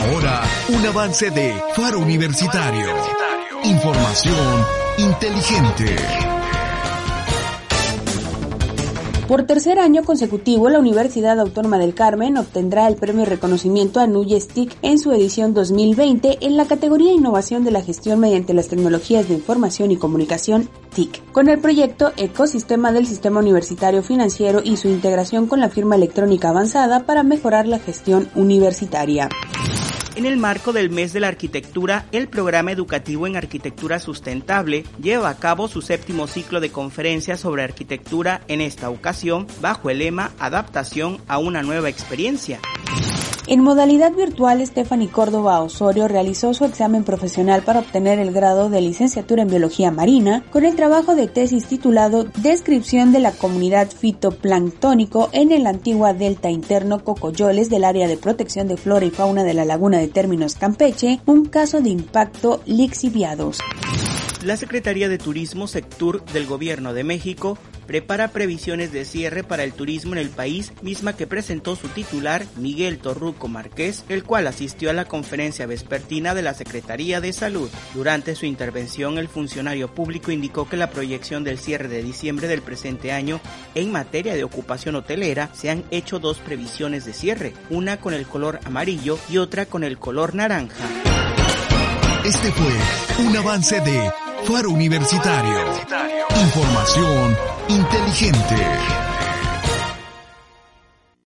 Ahora, un avance de Faro Universitario. Información inteligente. Por tercer año consecutivo, la Universidad Autónoma del Carmen obtendrá el premio reconocimiento a Nuyestic en su edición 2020 en la categoría Innovación de la Gestión mediante las Tecnologías de Información y Comunicación TIC, con el proyecto Ecosistema del Sistema Universitario Financiero y su integración con la firma electrónica avanzada para mejorar la gestión universitaria. En el marco del mes de la arquitectura, el programa educativo en arquitectura sustentable lleva a cabo su séptimo ciclo de conferencias sobre arquitectura en esta ocasión bajo el lema Adaptación a una nueva experiencia. En modalidad virtual, Stephanie Córdoba Osorio realizó su examen profesional para obtener el grado de licenciatura en biología marina con el trabajo de tesis titulado Descripción de la comunidad fitoplanctónico en el antigua delta interno Cocoyoles del área de protección de flora y fauna de la laguna de Términos Campeche, un caso de impacto lixiviados. La Secretaría de Turismo Sectur del Gobierno de México prepara previsiones de cierre para el turismo en el país, misma que presentó su titular Miguel Torruco Márquez, el cual asistió a la conferencia vespertina de la Secretaría de Salud. Durante su intervención, el funcionario público indicó que la proyección del cierre de diciembre del presente año en materia de ocupación hotelera se han hecho dos previsiones de cierre, una con el color amarillo y otra con el color naranja. Este fue un avance de Faro Universitario. Información inteligente.